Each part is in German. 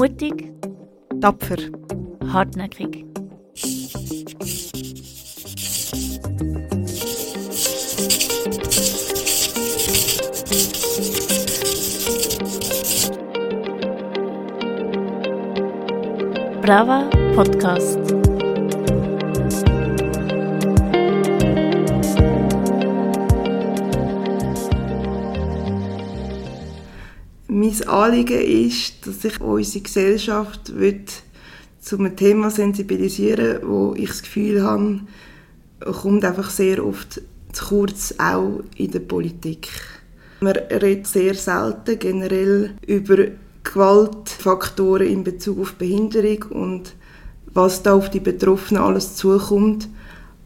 Mutig, tapfer, hartnäckig. Brava Podcast. Anliegen ist, dass sich unsere Gesellschaft zu einem Thema sensibilisieren wo ich das Gefühl habe, kommt einfach sehr oft zu kurz, auch in der Politik. Man redet sehr selten generell über Gewaltfaktoren in Bezug auf Behinderung und was da auf die Betroffenen alles zukommt.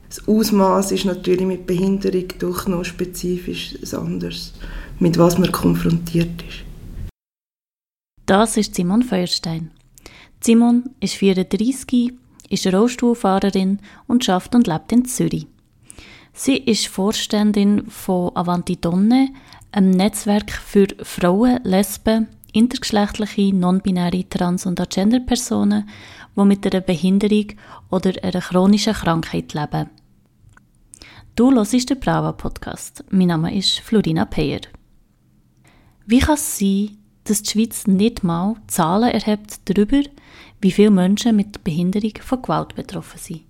Das Ausmaß ist natürlich mit Behinderung doch noch spezifisch anders, mit was man konfrontiert ist. Das ist Simon Feuerstein. Simon ist 34, ist Rollstuhlfahrerin und schafft und lebt in Zürich. Sie ist Vorständin von Avanti Donne, einem Netzwerk für Frauen, Lesben, intergeschlechtliche, non-binäre, trans- und agender-Personen, die mit einer Behinderung oder einer chronischen Krankheit leben. Du hörst den Brava-Podcast. Mein Name ist Florina Peyer. Wie kann es sein, dass die Schweiz nicht mal Zahlen erhebt darüber, wie viele Menschen mit Behinderung von Gewalt betroffen sind?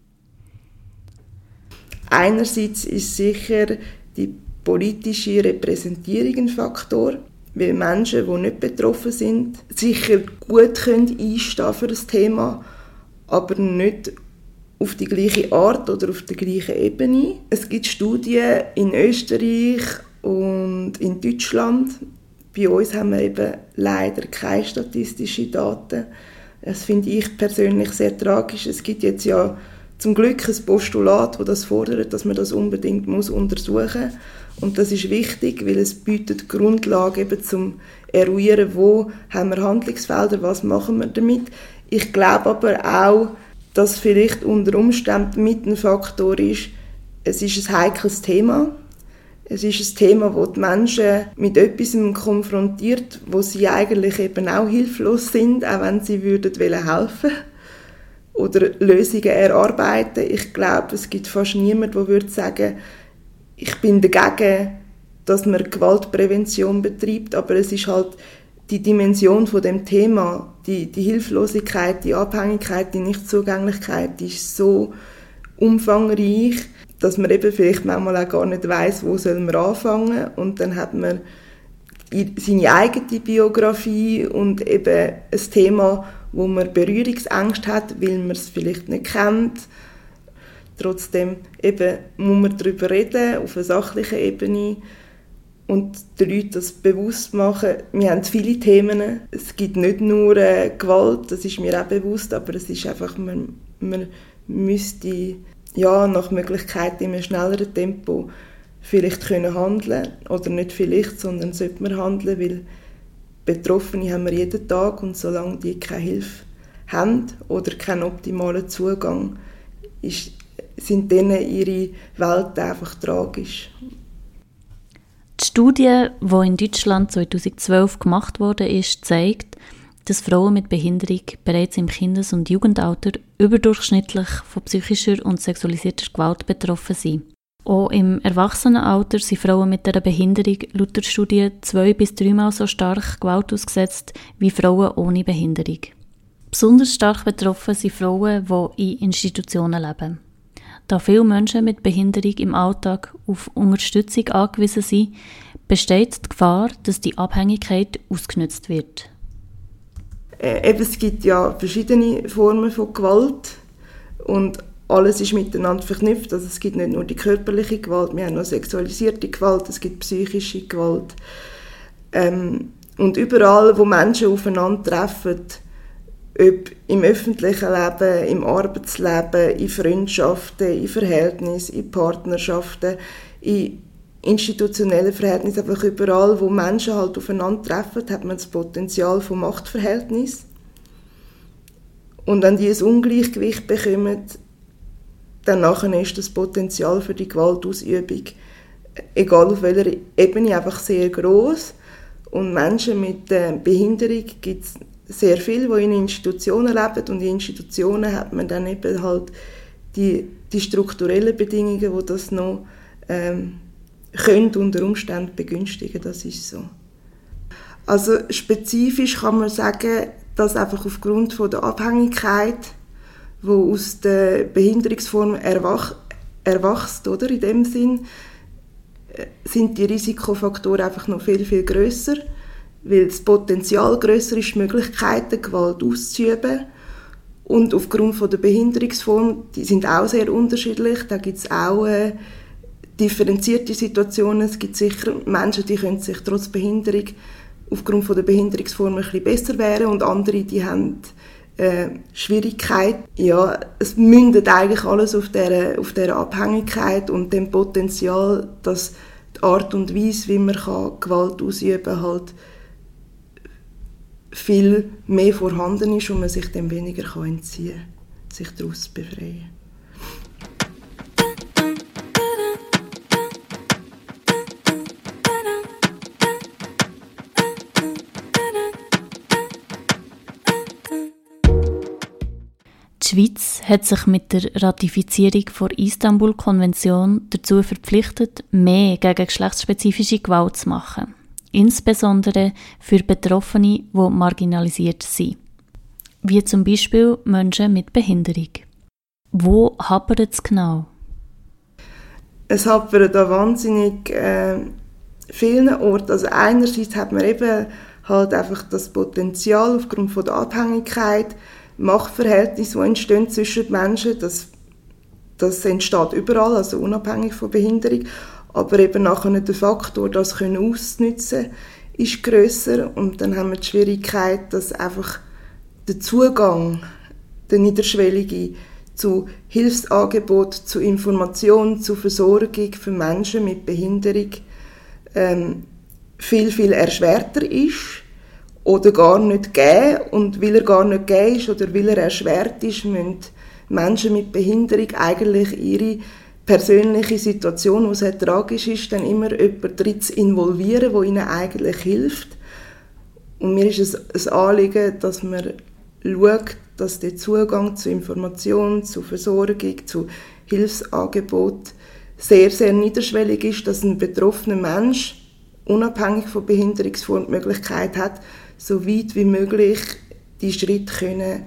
Einerseits ist sicher die politische Repräsentierung ein Faktor, weil Menschen, die nicht betroffen sind, sicher gut einstehen für das Thema, aber nicht auf die gleiche Art oder auf der gleichen Ebene. Es gibt Studien in Österreich und in Deutschland, bei uns haben wir eben leider keine statistischen Daten. Das finde ich persönlich sehr tragisch. Es gibt jetzt ja zum Glück ein Postulat, das das fordert, dass man das unbedingt muss untersuchen muss. Und das ist wichtig, weil es bietet Grundlage eben zum eruieren, wo haben wir Handlungsfelder, was machen wir damit. Ich glaube aber auch, dass vielleicht unter Umständen mit ein Faktor ist, es ist ein heikles Thema es ist ein Thema, wo die Menschen mit etwas konfrontiert, wo sie eigentlich eben auch hilflos sind, auch wenn sie würden helfen oder Lösungen erarbeiten. Ich glaube, es gibt fast niemanden, der würde sagen, ich bin dagegen, dass man Gewaltprävention betreibt, aber es ist halt die Dimension von dem Thema, die, die Hilflosigkeit, die Abhängigkeit, die Nichtzugänglichkeit, die ist so umfangreich, dass man eben vielleicht manchmal auch gar nicht weiß, wo soll man anfangen und dann hat man seine eigene Biografie und eben ein Thema, wo man Berührungsängste hat, weil man es vielleicht nicht kennt. Trotzdem eben muss man darüber reden, auf einer sachlichen Ebene und den Leuten das bewusst machen. Wir haben viele Themen. Es gibt nicht nur äh, Gewalt, das ist mir auch bewusst, aber es ist einfach, man, man müsste ja, nach Möglichkeit in einem schnelleren Tempo vielleicht können handeln oder nicht vielleicht, sondern sollte man handeln, weil Betroffene haben wir jeden Tag und solange die keine Hilfe haben oder keinen optimalen Zugang, ist, sind denen ihre Welt einfach tragisch. Die Studie, die in Deutschland 2012 gemacht wurde, zeigt, dass Frauen mit Behinderung bereits im Kindes- und Jugendalter überdurchschnittlich von psychischer und sexualisierter Gewalt betroffen sind. Auch im Erwachsenenalter sind Frauen mit einer Behinderung laut der Studie zwei- bis dreimal so stark Gewalt ausgesetzt wie Frauen ohne Behinderung. Besonders stark betroffen sind Frauen, die in Institutionen leben. Da viele Menschen mit Behinderung im Alltag auf Unterstützung angewiesen sind, besteht die Gefahr, dass die Abhängigkeit ausgenutzt wird. Äh, eben, es gibt ja verschiedene Formen von Gewalt und alles ist miteinander verknüpft. Also es gibt nicht nur die körperliche Gewalt, wir haben auch sexualisierte Gewalt, es gibt psychische Gewalt. Ähm, und überall, wo Menschen aufeinander treffen, ob im öffentlichen Leben, im Arbeitsleben, in Freundschaften, in Verhältnissen, in Partnerschaften, in institutionellen Verhältnissen, einfach überall, wo Menschen halt aufeinandertreffen, hat man das Potenzial von Machtverhältnis. Und wenn die ein Ungleichgewicht bekommen, dann nachher ist das Potenzial für die Gewaltausübung, egal auf welcher Ebene, einfach sehr groß. Und Menschen mit äh, Behinderung gibt es sehr viel, die in Institutionen leben und in Institutionen hat man dann eben halt die, die strukturellen Bedingungen, die das noch ähm, können unter Umständen begünstigen, das ist so. Also spezifisch kann man sagen, dass einfach aufgrund von der Abhängigkeit, wo aus der Behinderungsform erwach, erwachst, oder in dem Sinn, äh, sind die Risikofaktoren einfach noch viel viel größer, weil das Potenzial größer ist, Möglichkeiten Gewalt auszuüben und aufgrund von der Behinderungsform, die sind auch sehr unterschiedlich. Da gibt es auch äh, differenzierte Situationen. Es gibt sicher Menschen, die können sich trotz Behinderung aufgrund von der Behinderungsform ein bisschen besser wehren und andere, die haben äh, Schwierigkeit. Ja, es mündet eigentlich alles auf der auf Abhängigkeit und dem Potenzial, dass die Art und Weise, wie man kann Gewalt ausüben kann, halt viel mehr vorhanden ist und man sich dem weniger kann entziehen kann, sich daraus befreien. Schweiz hat sich mit der Ratifizierung der Istanbul-Konvention dazu verpflichtet, mehr gegen geschlechtsspezifische Gewalt zu machen insbesondere für Betroffene, die marginalisiert sind, wie zum Beispiel Menschen mit Behinderung. Wo hapert es genau? Es hapert an wahnsinnig äh, vielen Orten. Also einerseits hat man eben halt einfach das Potenzial aufgrund von der Abhängigkeit, Machtverhältnisse, die entstehen zwischen Menschen, das, das entsteht überall, also unabhängig von Behinderung. Aber eben nachher der Faktor, das können auszunutzen, ist grösser und dann haben wir die Schwierigkeit, dass einfach der Zugang, der niederschwellige, zu Hilfsangebot, zu Information, zu Versorgung für Menschen mit Behinderung ähm, viel, viel erschwerter ist oder gar nicht geben. Und weil er gar nicht gegeben ist oder weil er erschwert ist, müssen Menschen mit Behinderung eigentlich ihre persönliche Situation, die sehr tragisch ist, dann immer jemanden drin zu involvieren, der ihnen eigentlich hilft. Und mir ist es ein Anliegen, dass man schaut, dass der Zugang zu Informationen, zu Versorgung, zu Hilfsangebot sehr, sehr niederschwellig ist, dass ein betroffener Mensch unabhängig von Behinderungsform die Möglichkeit hat, so weit wie möglich die Schritte können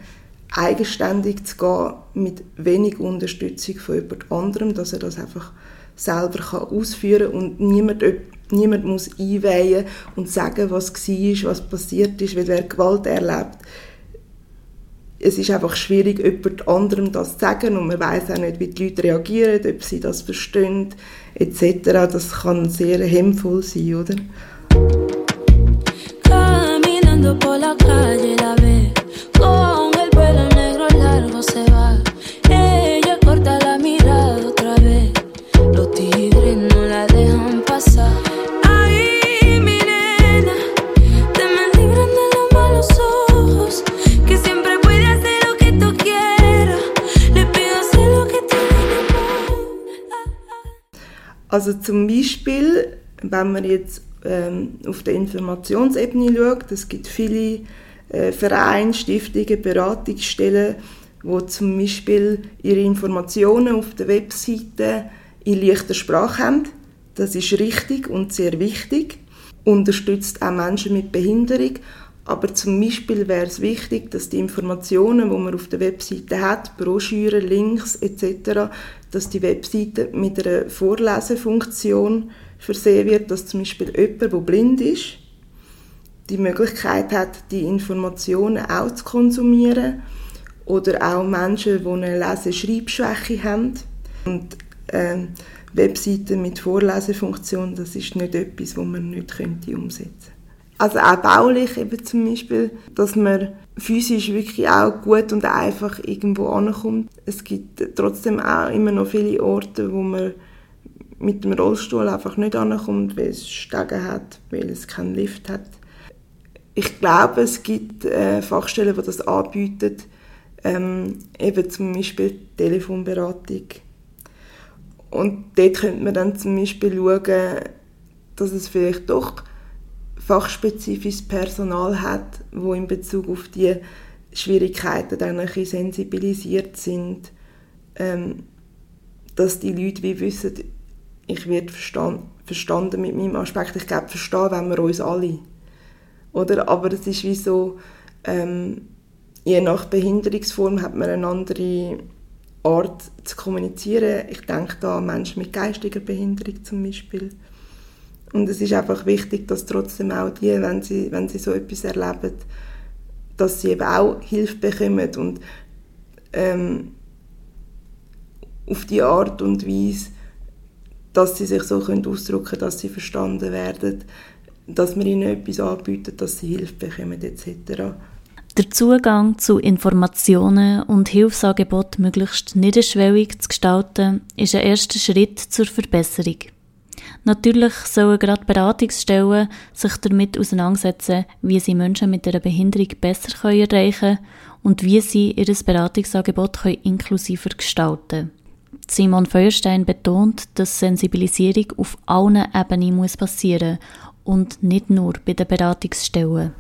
eigenständig zu gehen, mit wenig Unterstützung von jemand anderem, dass er das einfach selber kann ausführen kann und niemand, niemand muss einweihen und sagen, was war, was passiert ist, weil wer Gewalt erlebt, es ist einfach schwierig, jemand anderem das zu sagen und man weiß auch nicht, wie die Leute reagieren, ob sie das verstehen, etc. Das kann sehr hemmvoll sein, oder? caminando por la calle la ve. Con el pelo negro largo se va. Ella corta la mirada otra vez. Los tigres no la dejan pasar. Ay, mi nena, te me libran de los malos ojos. Que siempre puede hacer lo que tú quieras. Le pido hacer lo que tú quieras. Also zum Beispiel, wenn wir jetzt ähm, auf der Informationsebene schaut, es gibt viele äh, Vereine, Stiftungen, Beratungsstellen, wo zum Beispiel ihre Informationen auf der Webseite in leichter Sprache haben. Das ist richtig und sehr wichtig. Unterstützt auch Menschen mit Behinderung. Aber zum Beispiel wäre es wichtig, dass die Informationen, die man auf der Webseite hat, Broschüren, Links etc., dass die Webseite mit einer Vorlesefunktion versehen wird, dass zum Beispiel jemand, der blind ist, die Möglichkeit hat, die Informationen auch zu konsumieren oder auch Menschen, die eine Leseschreibschwäche haben. Und äh, Webseiten mit Vorlesefunktion, das ist nicht etwas, das man nicht könnte umsetzen könnte. Also auch baulich eben zum Beispiel, dass man physisch wirklich auch gut und einfach irgendwo ankommt. Es gibt trotzdem auch immer noch viele Orte, wo man mit dem Rollstuhl einfach nicht ankommt, weil es Stege hat, weil es keinen Lift hat. Ich glaube, es gibt äh, Fachstellen, die das anbieten, ähm, eben zum Beispiel Telefonberatung. Und dort könnte man dann zum Beispiel schauen, dass es vielleicht doch fachspezifisches Personal hat, wo in Bezug auf die Schwierigkeiten dann ein bisschen sensibilisiert sind, ähm, dass die Leute wie wissen, ich werde verstand, verstanden mit meinem Aspekt. Ich glaube, verstehen wenn wir uns alle. Oder? Aber es ist wie so, ähm, je nach Behinderungsform hat man eine andere Art zu kommunizieren. Ich denke da an Menschen mit geistiger Behinderung zum Beispiel. Und es ist einfach wichtig, dass trotzdem auch die, wenn sie, wenn sie so etwas erleben, dass sie eben auch Hilfe bekommen und ähm, auf die Art und Weise, dass sie sich so können ausdrücken können, dass sie verstanden werden, dass man ihnen etwas anbietet, dass sie Hilfe bekommen etc. Der Zugang zu Informationen und Hilfsangeboten möglichst niederschwellig zu gestalten, ist ein erster Schritt zur Verbesserung. Natürlich sollen gerade Beratungsstellen sich damit auseinandersetzen, wie sie Menschen mit einer Behinderung besser erreichen können und wie sie ihr Beratungsangebot inklusiver gestalten können. Simon Feuerstein betont, dass Sensibilisierung auf allen Ebenen passieren muss und nicht nur bei den Beratungsstellen.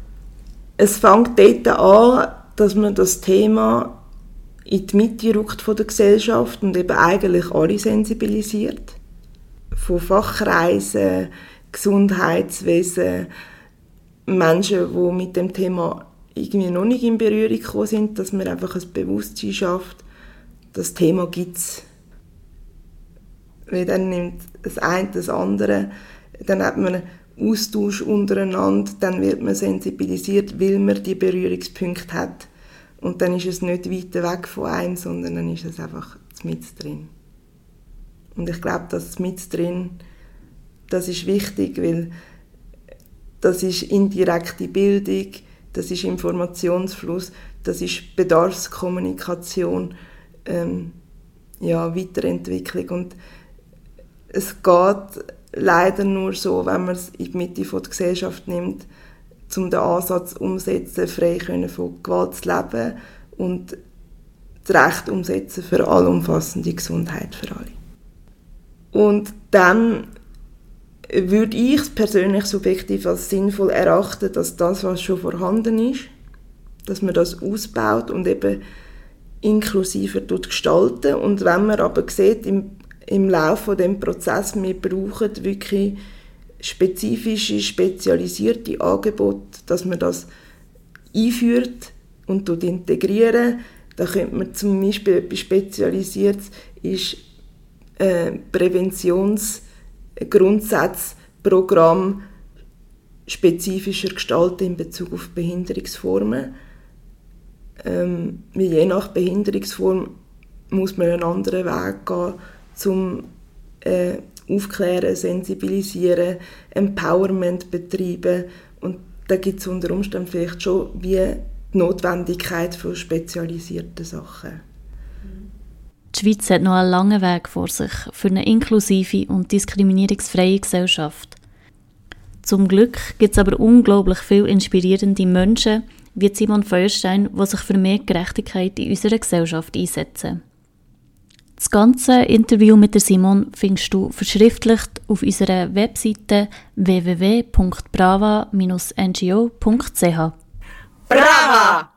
Es fängt dort an, dass man das Thema in die Mitte rückt von der Gesellschaft und eben eigentlich alle sensibilisiert. Von Fachkreisen, Gesundheitswesen, Menschen, die mit dem Thema irgendwie noch nicht in Berührung gekommen sind, dass man einfach ein Bewusstsein schafft, das Thema gibt es. Weil dann nimmt das eine das andere, dann hat man Austausch untereinander, dann wird man sensibilisiert, weil man die Berührungspunkte hat. Und dann ist es nicht weiter weg von einem, sondern dann ist es einfach mit drin. Und ich glaube, das mit drin, das ist wichtig, weil das ist indirekte Bildung, das ist Informationsfluss, das ist Bedarfskommunikation, ähm, ja, Weiterentwicklung. Und es geht leider nur so, wenn man es in die Mitte der Gesellschaft nimmt, um den Ansatz umsetzen, frei können von Gewalt zu leben und das Recht umsetzen für allumfassende Gesundheit für alle. Und dann würde ich es persönlich subjektiv als sinnvoll erachten, dass das, was schon vorhanden ist, dass man das ausbaut und eben inklusiver gestalten und wenn man aber sieht, im im Laufe des Prozesses, wir brauchen wirklich spezifische, spezialisierte Angebote, dass man das einführt und integrieren. Da könnte man zum Beispiel etwas Spezialisiertes ist äh, Präventionsgrundsatzprogramm spezifischer gestalten in Bezug auf Behinderungsformen. Ähm, je nach Behinderungsform muss man einen anderen Weg gehen zum äh, Aufklären, Sensibilisieren, Empowerment betreiben und da gibt es unter Umständen vielleicht schon wie die Notwendigkeit von spezialisierten Sachen. Die Schweiz hat noch einen langen Weg vor sich für eine inklusive und diskriminierungsfreie Gesellschaft. Zum Glück gibt es aber unglaublich viele inspirierende Menschen, wie Simon Feuerstein, die sich für mehr Gerechtigkeit in unserer Gesellschaft einsetzen. Das ganze Interview mit der Simon findest du verschriftlicht auf unserer Webseite www.brava-ngo.ch. Brava!